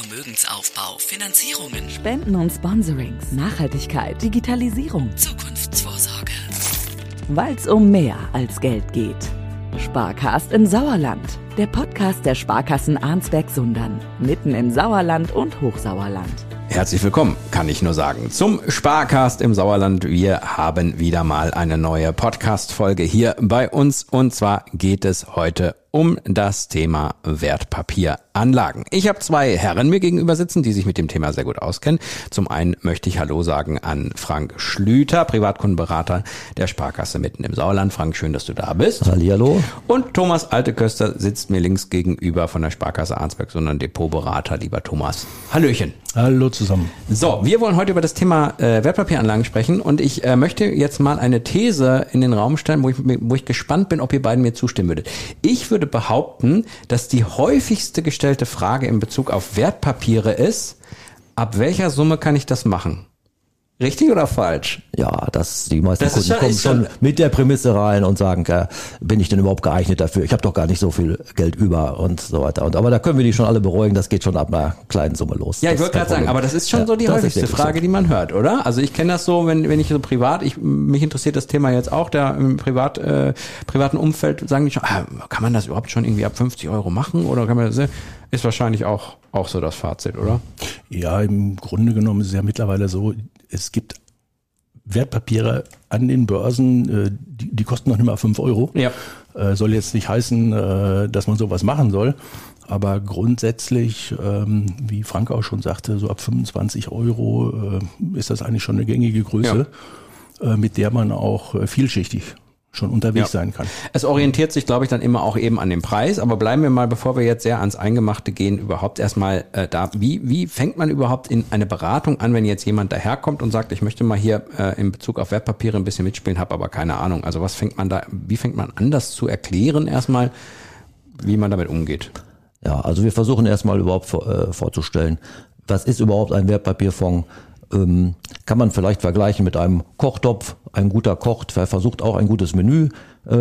Vermögensaufbau, Finanzierungen, Spenden und Sponsorings, Nachhaltigkeit, Digitalisierung, Zukunftsvorsorge. weil es um mehr als Geld geht. Sparkast im Sauerland, der Podcast der Sparkassen Arnsberg-Sundern, mitten im Sauerland und Hochsauerland. Herzlich willkommen, kann ich nur sagen, zum Sparcast im Sauerland. Wir haben wieder mal eine neue Podcast-Folge hier bei uns und zwar geht es heute um das Thema Wertpapieranlagen. Ich habe zwei Herren mir gegenüber sitzen, die sich mit dem Thema sehr gut auskennen. Zum einen möchte ich Hallo sagen an Frank Schlüter, Privatkundenberater der Sparkasse mitten im Sauerland. Frank, schön, dass du da bist. Hallihallo. Und Thomas Alteköster sitzt mir links gegenüber von der Sparkasse Arnsberg, sondern Depotberater. Lieber Thomas, Hallöchen. Hallo zusammen. So, wir wollen heute über das Thema äh, Wertpapieranlagen sprechen und ich äh, möchte jetzt mal eine These in den Raum stellen, wo ich, wo ich gespannt bin, ob ihr beiden mir zustimmen würdet. Ich würde behaupten, dass die häufigste gestellte Frage in Bezug auf Wertpapiere ist, ab welcher Summe kann ich das machen? Richtig oder falsch? Ja, das die meisten Das Kunden schon- kommen schon- schon mit der Prämisse rein und sagen, äh, bin ich denn überhaupt geeignet dafür? Ich habe doch gar nicht so viel Geld über und so weiter. Und aber da können wir die schon alle beruhigen, das geht schon ab einer kleinen Summe los. Ja, ich Das wollte ist kein gerade sagen, aber das ist schon Ja, so die häufigste Frage, so. die man hört, oder? Also ich kenne das so, wenn, wenn ich so privat, ich mich interessiert das Thema jetzt auch, da im privat, äh, privaten Umfeld sagen die schon, ah, kann man das überhaupt schon irgendwie ab 50 Euro machen oder kann man das, ist wahrscheinlich auch, auch so das Fazit, oder? Ja, im Grunde genommen ist es ja mittlerweile so, es gibt Wertpapiere an den Börsen, äh, die, die kosten noch nicht mal 5 Euro. Ja. Äh, Soll jetzt nicht heißen, äh, dass man sowas machen soll. Aber grundsätzlich, ähm, wie Frank auch schon sagte, so ab 25 Euro ist das eigentlich schon eine gängige Größe, äh, mit der man auch vielschichtig schon unterwegs Ja. sein kann. Es orientiert sich, glaube ich, dann immer auch eben an dem Preis. Aber bleiben wir mal, bevor wir jetzt sehr ans Eingemachte gehen, überhaupt erstmal äh, da. Wie, wie fängt man überhaupt in eine Beratung an, wenn jetzt jemand daherkommt und sagt, ich möchte mal hier äh, in Bezug auf Wertpapiere ein bisschen mitspielen, habe aber keine Ahnung. Also was fängt man da, wie fängt man an, das zu erklären erstmal, wie man damit umgeht? Ja, also wir versuchen erstmal überhaupt vor, äh, vorzustellen, was ist überhaupt ein Wertpapierfonds? Ähm, kann man vielleicht vergleichen mit einem Kochtopf. Ein guter Koch versucht auch ein gutes Menü äh,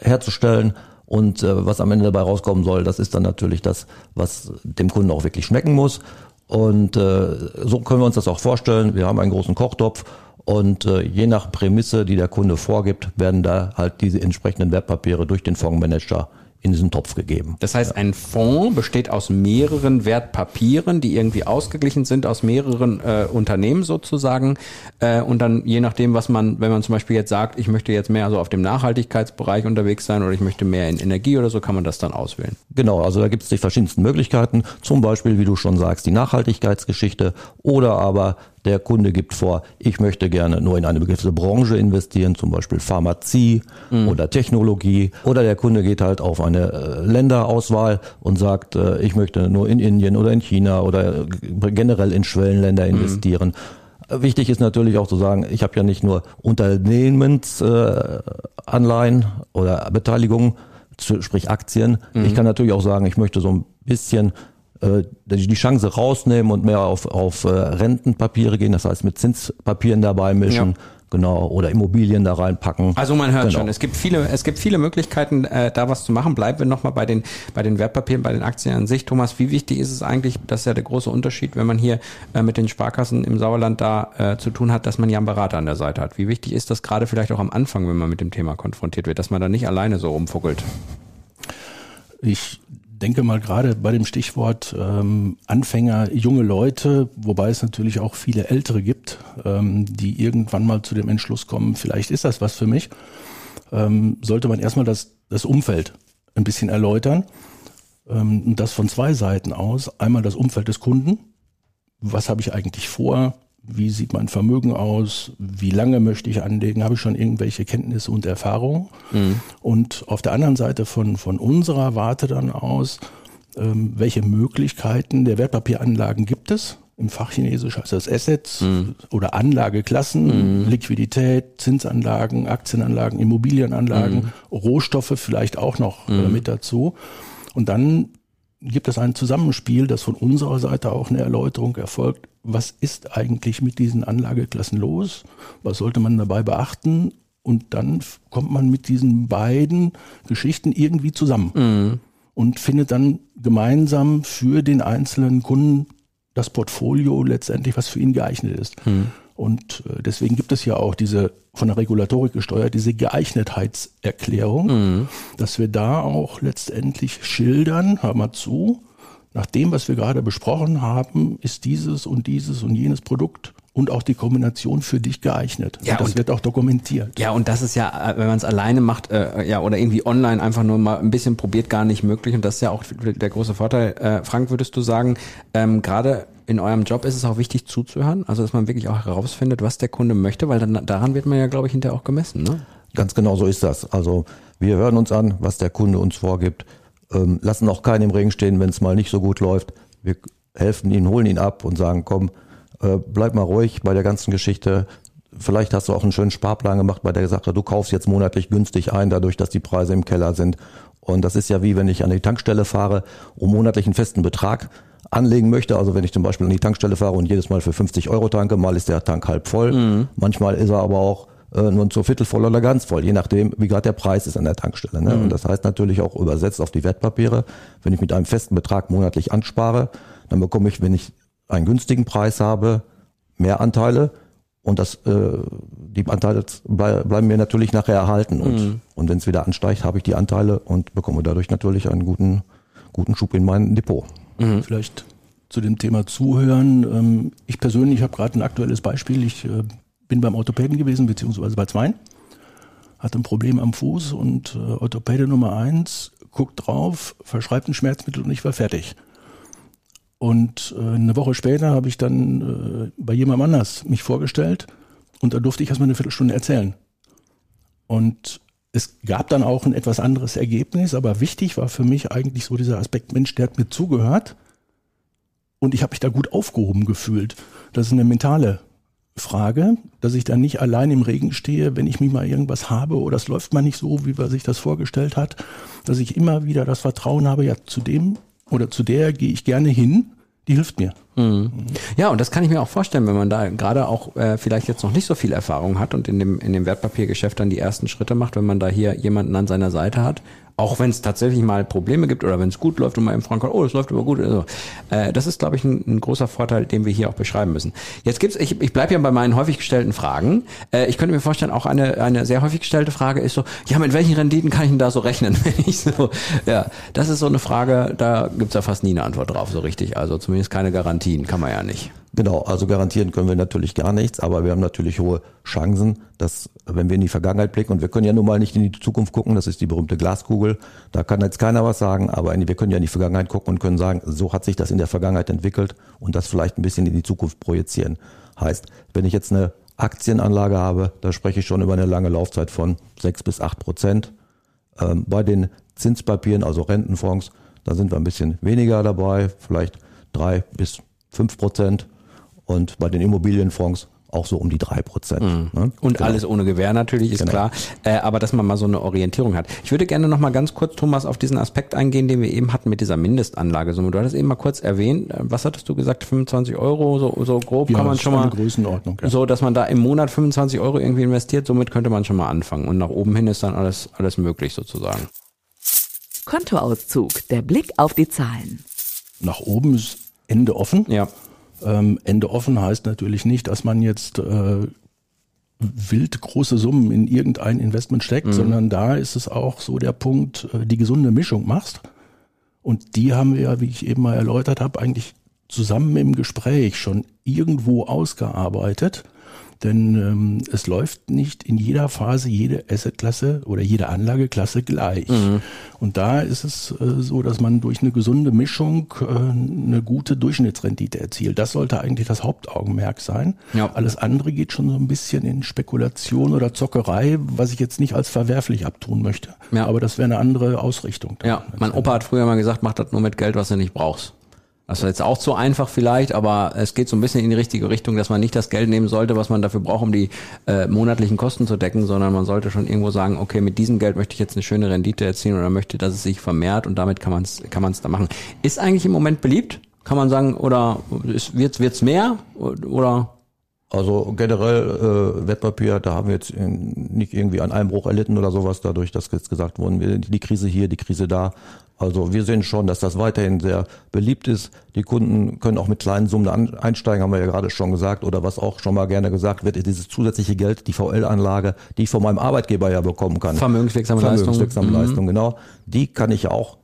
herzustellen. Und äh, was am Ende dabei rauskommen soll, das ist dann natürlich das, was dem Kunden auch wirklich schmecken muss. Und äh, so können wir uns das auch vorstellen. Wir haben einen großen Kochtopf und äh, je nach Prämisse, die der Kunde vorgibt, werden da halt diese entsprechenden Wertpapiere durch den Fondsmanager in diesen Topf gegeben. Das heißt, ein Fonds besteht aus mehreren Wertpapieren, die irgendwie ausgeglichen sind aus mehreren äh, Unternehmen sozusagen. Äh, und dann je nachdem, was man, wenn man zum Beispiel jetzt sagt, ich möchte jetzt mehr so auf dem Nachhaltigkeitsbereich unterwegs sein oder ich möchte mehr in Energie oder so, kann man das dann auswählen. Genau, also da gibt es die verschiedensten Möglichkeiten. Zum Beispiel, wie du schon sagst, die Nachhaltigkeitsgeschichte oder aber der Kunde gibt vor, ich möchte gerne nur in eine gewisse Branche investieren, zum Beispiel Pharmazie oder Technologie. Oder der Kunde geht halt auf eine äh, Länderauswahl und sagt, äh, ich möchte nur in Indien oder in China oder äh, generell in Schwellenländer investieren. Äh, Wichtig ist natürlich auch zu sagen, ich habe ja nicht nur Unternehmensanleihen äh, Anleihen oder Beteiligungen, sprich Aktien. Ich kann natürlich auch sagen, ich möchte so ein bisschen die die Chance rausnehmen und mehr auf, auf äh, Rentenpapiere gehen, das heißt mit Zinspapieren dabei mischen, Ja. genau, oder Immobilien da reinpacken. Also man hört Genau. schon, es gibt viele, es gibt viele Möglichkeiten, äh, da was zu machen. Bleiben wir nochmal bei den, bei den Wertpapieren, bei den Aktien an sich. Thomas, wie wichtig ist es eigentlich, das ist ja der große Unterschied, wenn man hier äh, mit den Sparkassen im Sauerland da äh, zu tun hat, dass man ja einen Berater an der Seite hat. Wie wichtig ist das gerade vielleicht auch am Anfang, wenn man mit dem Thema konfrontiert wird, dass man da nicht alleine so rumfuckelt? Ich denke mal gerade bei dem Stichwort ähm, Anfänger, junge Leute, wobei es natürlich auch viele Ältere gibt, ähm, die irgendwann mal zu dem Entschluss kommen, vielleicht ist das was für mich, ähm, sollte man erstmal das, das Umfeld ein bisschen erläutern. Ähm, das von zwei Seiten aus. Einmal das Umfeld des Kunden. Was habe ich eigentlich vor? Wie sieht mein Vermögen aus? Wie lange möchte ich anlegen? Habe ich schon irgendwelche Kenntnisse und Erfahrungen? Und auf der anderen Seite von, von unserer Warte dann aus, ähm, welche Möglichkeiten der Wertpapieranlagen gibt es? Im Fachchinesisch heißt das Assets oder Anlageklassen, Liquidität, Zinsanlagen, Aktienanlagen, Immobilienanlagen, Rohstoffe vielleicht auch noch äh, mit dazu. Und dann gibt es ein Zusammenspiel, das von unserer Seite auch eine Erläuterung erfolgt. Was ist eigentlich mit diesen Anlageklassen los? Was sollte man dabei beachten? Und dann kommt man mit diesen beiden Geschichten irgendwie zusammen. und findet dann gemeinsam für den einzelnen Kunden das Portfolio letztendlich, was für ihn geeignet ist. Hm. Und äh, deswegen gibt es ja auch diese von der Regulatorik gesteuert, diese Geeignetheitserklärung, mhm. dass wir da auch letztendlich schildern, hör mal zu, nach dem, was wir gerade besprochen haben, ist dieses und dieses und jenes Produkt und auch die Kombination für dich geeignet. Ja, und das und, wird auch dokumentiert. Ja, und das ist ja, äh, wenn man es alleine macht, äh, ja, oder irgendwie online einfach nur mal ein bisschen probiert, gar nicht möglich. Und das ist ja auch der große Vorteil. Äh, Frank, würdest du sagen, ähm, gerade in eurem Job ist es auch wichtig zuzuhören, also dass man wirklich auch herausfindet, was der Kunde möchte, weil dann daran wird man ja, glaube ich, hinterher auch gemessen. Ne? Ganz genau so ist das. Also wir hören uns an, was der Kunde uns vorgibt, ähm, lassen auch keinen im Regen stehen, wenn es mal nicht so gut läuft. Wir helfen ihn, holen ihn ab und sagen, komm, äh, bleib mal ruhig bei der ganzen Geschichte. Vielleicht hast du auch einen schönen Sparplan gemacht bei der Sache. Du kaufst jetzt monatlich günstig ein, dadurch, dass die Preise im Keller sind. Und das ist ja wie wenn ich an die Tankstelle fahre, um monatlich einen festen Betrag anlegen möchte. Also wenn ich zum Beispiel an die Tankstelle fahre und jedes Mal für 50 Euro tanke, mal ist der Tank halb voll. Mhm. Manchmal ist er aber auch äh, nur zu Viertel voll oder ganz voll, je nachdem, wie gerade der Preis ist an der Tankstelle. Ne? Mhm. Und das heißt natürlich auch übersetzt auf die Wertpapiere, wenn ich mit einem festen Betrag monatlich anspare, dann bekomme ich, wenn ich einen günstigen Preis habe, mehr Anteile und das, äh, die Anteile bleiben mir natürlich nachher erhalten. Und, mhm. und wenn es wieder ansteigt, habe ich die Anteile und bekomme dadurch natürlich einen guten, guten Schub in mein Depot. Mhm. Vielleicht zu dem Thema Zuhören. Ähm, ich persönlich habe gerade ein aktuelles Beispiel. Ich äh, bin beim Orthopäden gewesen, beziehungsweise bei zwei. Hatte ein Problem am Fuß und äh, Orthopäde Nummer eins guckt drauf, verschreibt ein Schmerzmittel und ich war fertig. Und äh, eine Woche später habe ich dann äh, bei jemandem anders mich vorgestellt und da durfte ich erstmal eine Viertelstunde erzählen. Und es gab dann auch ein etwas anderes Ergebnis, aber wichtig war für mich eigentlich so dieser Aspekt, Mensch, der hat mir zugehört und ich habe mich da gut aufgehoben gefühlt. Das ist eine mentale Frage, dass ich dann nicht allein im Regen stehe, wenn ich mich mal irgendwas habe oder es läuft mal nicht so, wie man sich das vorgestellt hat, dass ich immer wieder das Vertrauen habe, ja, zu dem oder zu der gehe ich gerne hin, die hilft mir. Mhm. Ja, und das kann ich mir auch vorstellen, wenn man da gerade auch äh, vielleicht jetzt noch nicht so viel Erfahrung hat und in dem, in dem Wertpapiergeschäft dann die ersten Schritte macht, wenn man da hier jemanden an seiner Seite hat, auch wenn es tatsächlich mal Probleme gibt oder wenn es gut läuft und man im Frank oh, es läuft aber gut. Also, äh, das ist, glaube ich, ein, ein, großer Vorteil, den wir hier auch beschreiben müssen. Jetzt gibt's, ich, ich bleibe ja bei meinen häufig gestellten Fragen. Äh, ich könnte mir vorstellen, auch eine, eine sehr häufig gestellte Frage ist so, ja, mit welchen Renditen kann ich denn da so rechnen? Wenn ich so, ja, das ist so eine Frage, da gibt's ja fast nie eine Antwort drauf, so richtig. Also zumindest keine Garantien, kann man ja nicht. Genau, also garantieren können wir natürlich gar nichts, aber wir haben natürlich hohe Chancen, dass wenn wir in die Vergangenheit blicken und wir können ja nun mal nicht in die Zukunft gucken, das ist die berühmte Glaskugel, da kann jetzt keiner was sagen, aber wir können ja in die Vergangenheit gucken und können sagen, so hat sich das in der Vergangenheit entwickelt und das vielleicht ein bisschen in die Zukunft projizieren. Heißt, wenn ich jetzt eine Aktienanlage habe, da spreche ich schon über eine lange Laufzeit von sechs bis acht Prozent. Ähm, bei den Zinspapieren, also Rentenfonds, da sind wir ein bisschen weniger dabei, vielleicht drei bis fünf Prozent und bei den Immobilienfonds auch so um die drei Prozent. Mhm. Ne? Und genau. alles ohne Gewähr natürlich, ist genau. klar. Äh, aber dass man mal so eine Orientierung hat. Ich würde gerne noch mal ganz kurz, Thomas, auf diesen Aspekt eingehen, den wir eben hatten mit dieser Mindestanlagesumme. Du hattest eben mal kurz erwähnt, äh, was hattest du gesagt, 25 Euro, so, so grob ja, kann man schon mal, Größenordnung, ja. so dass man da im Monat 25 Euro irgendwie investiert, somit könnte man schon mal anfangen. Und nach oben hin ist dann alles, alles möglich sozusagen. Kontoauszug, der Blick auf die Zahlen. Nach oben ist Ende offen. Ja. Ähm, Ende offen heißt natürlich nicht, dass man jetzt äh, wild große Summen in irgendein Investment steckt, mhm. sondern da ist es auch so der Punkt, äh, die gesunde Mischung machst. Und die haben wir ja, wie ich eben mal erläutert habe, eigentlich zusammen im Gespräch schon irgendwo ausgearbeitet. Denn ähm, es läuft nicht in jeder Phase jede Assetklasse oder jede Anlageklasse gleich. Mhm. Und da ist es äh, so, dass man durch eine gesunde Mischung äh, eine gute Durchschnittsrendite erzielt. Das sollte eigentlich das Hauptaugenmerk sein. Ja. Alles andere geht schon so ein bisschen in Spekulation oder Zockerei, was ich jetzt nicht als verwerflich abtun möchte. Ja. Aber das wäre eine andere Ausrichtung. Ja, mein Opa hat früher mal gesagt, mach das nur mit Geld, was du nicht brauchst. Das ist jetzt auch zu einfach vielleicht, aber es geht so ein bisschen in die richtige Richtung, dass man nicht das Geld nehmen sollte, was man dafür braucht, um die äh, monatlichen Kosten zu decken, sondern man sollte schon irgendwo sagen, okay, mit diesem Geld möchte ich jetzt eine schöne Rendite erzielen oder möchte, dass es sich vermehrt und damit kann man es kann man's da machen. Ist eigentlich im Moment beliebt? Kann man sagen, oder wird es mehr oder? Also generell äh, Wertpapier, da haben wir jetzt in, nicht irgendwie einen Einbruch erlitten oder sowas, dadurch, dass jetzt gesagt wurde, die Krise hier, die Krise da. Also wir sehen schon, dass das weiterhin sehr beliebt ist. Die Kunden können auch mit kleinen Summen einsteigen, haben wir ja gerade schon gesagt. Oder was auch schon mal gerne gesagt wird, ist dieses zusätzliche Geld, die VL-Anlage, die ich von meinem Arbeitgeber ja bekommen kann. Vermögenswirksame Leistung. Vermögenswirksame Leistung, genau. Die kann ich auch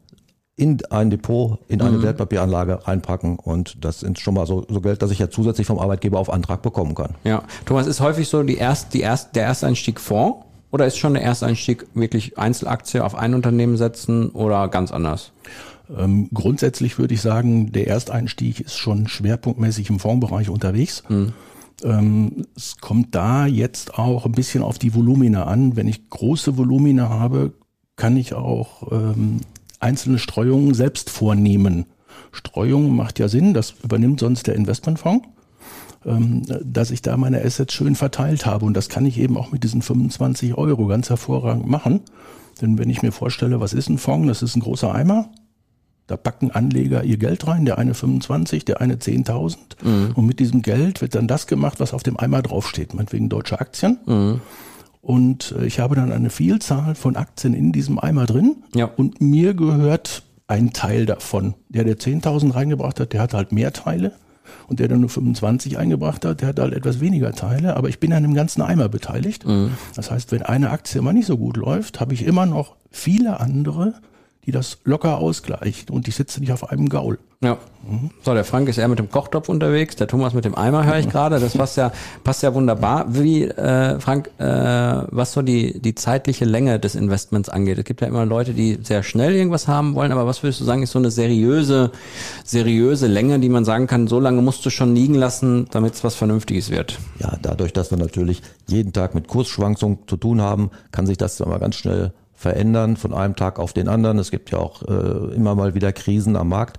in ein Depot, in eine Wertpapieranlage reinpacken und das ist schon mal so, so Geld, dass ich ja zusätzlich vom Arbeitgeber auf Antrag bekommen kann. Ja, Thomas, ist häufig so die erst, die erst, der Ersteinstieg Fonds oder ist schon der Ersteinstieg wirklich Einzelaktie auf ein Unternehmen setzen oder ganz anders? Ähm, grundsätzlich würde ich sagen, der Ersteinstieg ist schon schwerpunktmäßig im Fondsbereich unterwegs. Ähm, es kommt da jetzt auch ein bisschen auf die Volumina an. Wenn ich große Volumina habe, kann ich auch ähm, einzelne Streuungen selbst vornehmen. Streuung macht ja Sinn, das übernimmt sonst der Investmentfonds, ähm, dass ich da meine Assets schön verteilt habe. Und das kann ich eben auch mit diesen 25 Euro ganz hervorragend machen. Denn wenn ich mir vorstelle, was ist ein Fonds? Das ist ein großer Eimer. Da packen Anleger ihr Geld rein, der eine 25, der eine 10.000. Und mit diesem Geld wird dann das gemacht, was auf dem Eimer draufsteht, meinetwegen deutsche Aktien. Und äh, ich habe dann eine Vielzahl von Aktien in diesem Eimer drin. Ja. Und mir gehört ein Teil davon. Der, der 10.000 reingebracht hat, der hat halt mehr Teile. Und der, der nur 25 eingebracht hat, der hat halt etwas weniger Teile. Aber ich bin an dem ganzen Eimer beteiligt. Das heißt, wenn eine Aktie mal nicht so gut läuft, habe ich immer noch viele andere, die das locker ausgleicht. Und ich sitze nicht auf einem Gaul. Ja. So, der Frank ist eher mit dem Kochtopf unterwegs, der Thomas mit dem Eimer höre ich gerade. Das passt ja, passt ja wunderbar. Wie, äh, Frank, äh, was so die, die zeitliche Länge des Investments angeht. Es gibt ja immer Leute, die sehr schnell irgendwas haben wollen, aber was würdest du sagen, ist so eine seriöse, seriöse Länge, die man sagen kann, so lange musst du schon liegen lassen, damit es was Vernünftiges wird? Ja, dadurch, dass wir natürlich jeden Tag mit Kursschwankungen zu tun haben, kann sich das immer ganz schnell verändern von einem Tag auf den anderen. Es gibt ja auch äh, immer mal wieder Krisen am Markt.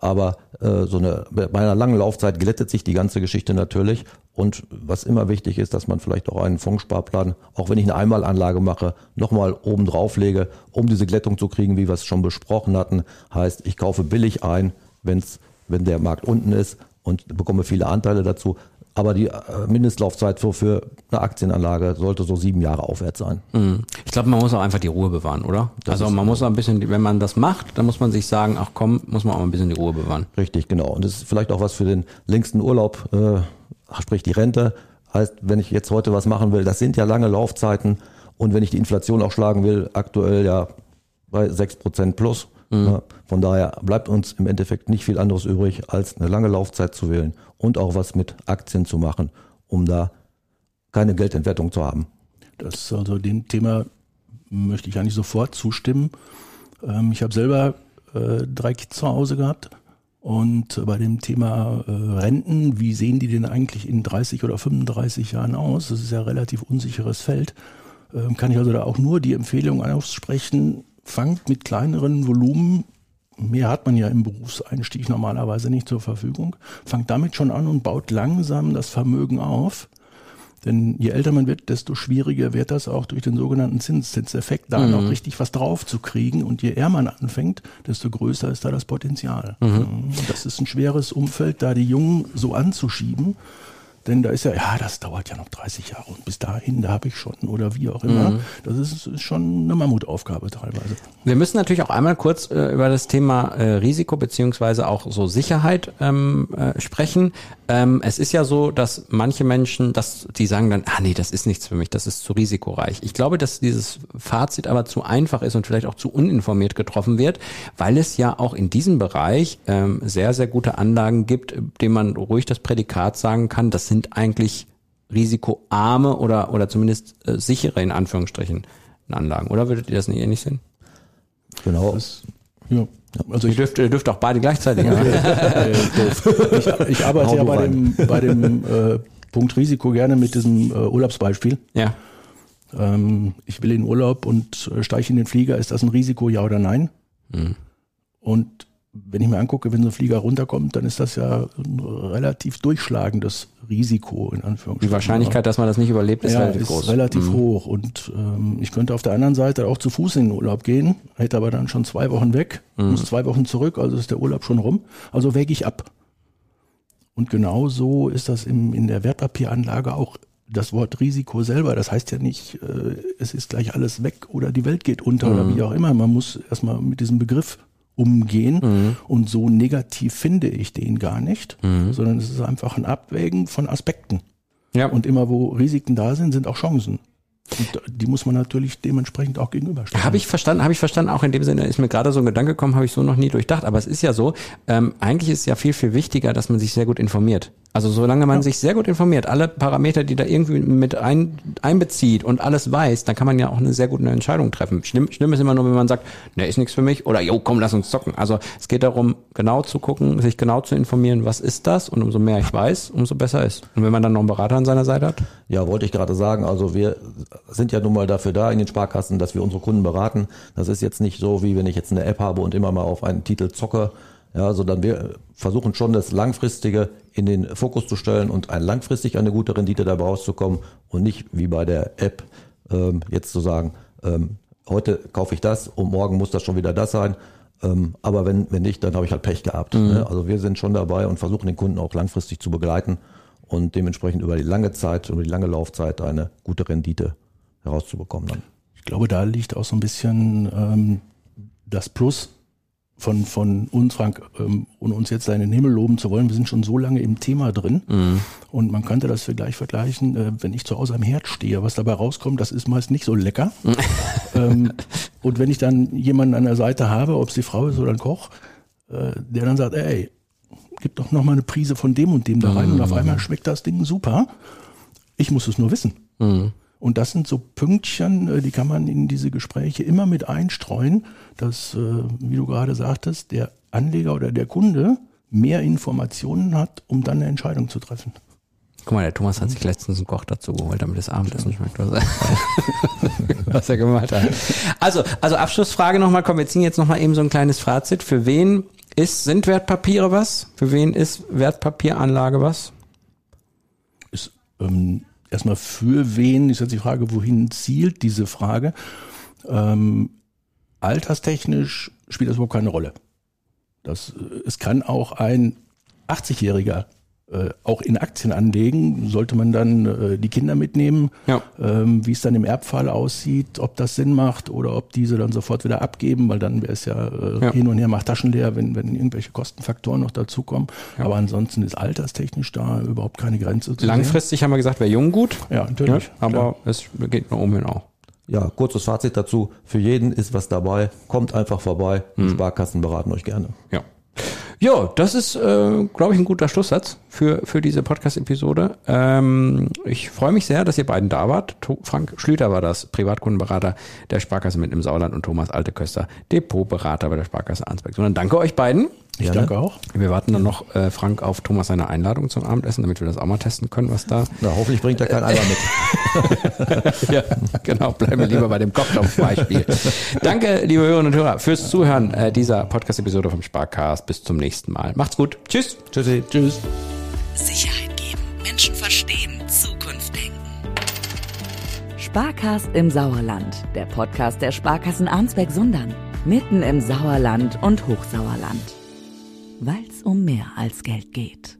Aber äh, so eine, bei einer langen Laufzeit glättet sich die ganze Geschichte natürlich. Und was immer wichtig ist, dass man vielleicht auch einen Fondssparplan, auch wenn ich eine Einmalanlage mache, nochmal oben drauf lege, um diese Glättung zu kriegen, wie wir es schon besprochen hatten. Heißt, ich kaufe billig ein, wenn's, wenn der Markt unten ist und bekomme viele Anteile dazu. Aber die äh, Mindestlaufzeit für, für eine Aktienanlage sollte so sieben Jahre aufwärts sein. Mhm. Ich glaube, man muss auch einfach die Ruhe bewahren, oder? also man muss auch ein bisschen, wenn man das macht, dann muss man sich sagen, ach komm, muss man auch ein bisschen die Ruhe bewahren. Richtig, genau. Und das ist vielleicht auch was für den längsten Urlaub, äh, sprich die Rente. Heißt, wenn ich jetzt heute was machen will, das sind ja lange Laufzeiten. Und wenn ich die Inflation auch schlagen will, aktuell ja bei sechs Prozent plus. Ja, von daher bleibt uns im Endeffekt nicht viel anderes übrig, als eine lange Laufzeit zu wählen und auch was mit Aktien zu machen, um da keine Geldentwertung zu haben. Das also dem Thema möchte ich eigentlich sofort zustimmen. Ähm, ich habe selber äh, drei Kids zu Hause gehabt und bei dem Thema äh, Renten, wie sehen die denn eigentlich in 30 oder 35 Jahren aus? Das ist ja ein relativ unsicheres Feld. Ähm, kann ich also da auch nur die Empfehlung aussprechen, fangt mit kleineren Volumen Mehr hat man ja im Berufseinstieg normalerweise nicht zur Verfügung. Fangt damit schon an und baut langsam das Vermögen auf. Denn je älter man wird, desto schwieriger wird das auch durch den sogenannten Zinseszinseffekt, da noch richtig was drauf zu kriegen. Und je eher man anfängt, desto größer ist da das Potenzial. Und Das ist ein schweres Umfeld, da die Jungen so anzuschieben. Denn da ist ja, ja, das dauert ja noch 30 Jahre und bis dahin, da habe ich schon oder wie auch immer. Das ist, ist schon eine Mammutaufgabe teilweise. Wir müssen natürlich auch einmal kurz äh, über das Thema äh, Risiko beziehungsweise auch so Sicherheit ähm, äh, sprechen. Ähm, es ist ja so, dass manche Menschen, dass die sagen dann, ah nee, das ist nichts für mich, das ist zu risikoreich. Ich glaube, dass dieses Fazit aber zu einfach ist und vielleicht auch zu uninformiert getroffen wird, weil es ja auch in diesem Bereich ähm, sehr, sehr gute Anlagen gibt, denen man ruhig das Prädikat sagen kann, das sind eigentlich risikoarme oder, oder zumindest äh, sichere in Anführungsstrichen Anlagen. Oder würdet ihr das nicht ähnlich sehen? Genau. Ja. Also Ihr ich, dürft, ihr dürft auch beide gleichzeitig. Ja. äh, ich, ich arbeite Hau ja bei rein. dem, bei dem äh, Punkt Risiko gerne mit diesem äh, Urlaubsbeispiel. ja. Ähm, ich will in Urlaub und äh, steige in den Flieger, ist das ein Risiko, ja oder nein? Und wenn ich mir angucke, wenn so ein Flieger runterkommt, dann ist das ja ein relativ durchschlagendes Risiko, in Anführungsstrichen. Die Wahrscheinlichkeit, dass man das nicht überlebt, ist ja, relativ ist groß. relativ hoch. Und ähm, ich könnte auf der anderen Seite auch zu Fuß in den Urlaub gehen, hätte aber dann schon zwei Wochen weg, muss zwei Wochen zurück, also ist der Urlaub schon rum. Also wäge ich ab. Und genau so ist das im, in der Wertpapieranlage auch das Wort Risiko selber. Das heißt ja nicht, äh, es ist gleich alles weg oder die Welt geht unter oder wie auch immer. Man muss erstmal mit diesem Begriff umgehen. Und so negativ finde ich den gar nicht, sondern es ist einfach ein Abwägen von Aspekten. Ja. Und immer wo Risiken da sind, sind auch Chancen. Und die muss man natürlich dementsprechend auch gegenüberstellen. Habe ich verstanden, habe ich verstanden. Auch in dem Sinne ist mir gerade so ein Gedanke gekommen, habe ich so noch nie durchdacht. Aber es ist ja so, ähm, eigentlich ist es ja viel, viel wichtiger, dass man sich sehr gut informiert. Also solange man sich sehr gut informiert, alle Parameter, die da irgendwie mit ein, einbezieht und alles weiß, dann kann man ja auch eine sehr gute Entscheidung treffen. Schlimm, schlimm ist immer nur, wenn man sagt, ne, ist nichts für mich oder jo, komm, lass uns zocken. Also es geht darum, genau zu gucken, sich genau zu informieren, was ist das und umso mehr ich weiß, umso besser ist. Und wenn man dann noch einen Berater an seiner Seite hat? Ja, wollte ich gerade sagen. Also wir sind ja nun mal dafür da in den Sparkassen, dass wir unsere Kunden beraten. Das ist jetzt nicht so, wie wenn ich jetzt eine App habe und immer mal auf einen Titel zocke. Ja, sondern wir versuchen schon das Langfristige in den Fokus zu stellen und ein langfristig eine gute Rendite dabei rauszukommen und nicht wie bei der App ähm, jetzt zu sagen, ähm, heute kaufe ich das und morgen muss das schon wieder das sein. Ähm, aber wenn, wenn nicht, dann habe ich halt Pech gehabt. Ne? Also wir sind schon dabei und versuchen den Kunden auch langfristig zu begleiten und dementsprechend über die lange Zeit, über die lange Laufzeit eine gute Rendite herauszubekommen. Dann. Ich glaube, da liegt auch so ein bisschen ähm, das Plus von, von uns, Frank, ähm, ohne uns jetzt seinen Himmel loben zu wollen. Wir sind schon so lange im Thema drin. Und man könnte das vielleicht vergleichen, äh, wenn ich zu Hause am Herd stehe, was dabei rauskommt, das ist meist nicht so lecker. ähm, und wenn ich dann jemanden an der Seite habe, ob es die Frau ist oder ein Koch, äh, der dann sagt, ey, gib doch noch mal eine Prise von dem und dem da rein und auf einmal schmeckt das Ding super. Ich muss es nur wissen. Und das sind so Pünktchen, äh, die kann man in diese Gespräche immer mit einstreuen, dass, äh, wie du gerade sagtest, der Anleger oder der Kunde mehr Informationen hat, um dann eine Entscheidung zu treffen. Guck mal, der Thomas hat sich letztens einen Koch dazu geholt, damit das Abendessen schmeckt, was er, was er gemacht hat. Also, also Abschlussfrage nochmal, komm, wir ziehen jetzt nochmal eben so ein kleines Fazit. Für wen ist, sind Wertpapiere was? Für wen ist Wertpapieranlage was? Ist ähm, erstmal für wen, ist jetzt die Frage, wohin zielt diese Frage. Ähm, alterstechnisch spielt das überhaupt keine Rolle. Das, äh, es kann auch ein 80-Jähriger äh, auch in Aktien anlegen, sollte man dann äh, die Kinder mitnehmen, Ja. ähm, wie es dann im Erbfall aussieht, ob das Sinn macht oder ob diese dann sofort wieder abgeben, weil dann wäre es ja, äh, Ja. hin und her macht Taschen leer, wenn, wenn irgendwelche Kostenfaktoren noch dazukommen. Aber ansonsten ist alterstechnisch da überhaupt keine Grenze zu sehen. Langfristig haben wir gesagt, wäre jung gut. Ja, natürlich. Ja, aber es geht nur umhin auch. Ja, kurzes Fazit dazu. Für jeden ist was dabei. Kommt einfach vorbei. Die Sparkassen beraten euch gerne. Ja. Ja, das ist, äh, glaube ich, ein guter Schlusssatz für, für diese Podcast-Episode. Ähm, ich freue mich sehr, dass ihr beiden da wart. To Frank Schlüter war das, Privatkundenberater der Sparkasse mit im Sauerland und Thomas Alteköster, Depotberater bei der Sparkasse Arnsberg. Sondern danke euch beiden. Ich Gerne. danke auch. Wir warten dann noch, äh, Frank, auf Thomas seine Einladung zum Abendessen, damit wir das auch mal testen können, was da. Na, hoffentlich bringt er kein Eimer mit. ja, genau, bleiben wir lieber bei dem Kochtopf-Beispiel. Danke, liebe Hörerinnen und Hörer, fürs Zuhören äh, dieser Podcast-Episode vom Sparcast. Bis zum nächsten Mal. Macht's gut. Tschüss. Tschüssi. Tschüss. Sicherheit geben, Menschen verstehen, Zukunft denken. Sparkast im Sauerland, der Podcast der Sparkassen Arnsberg-Sundern. Mitten im Sauerland und Hochsauerland. Weil's um mehr als Geld geht.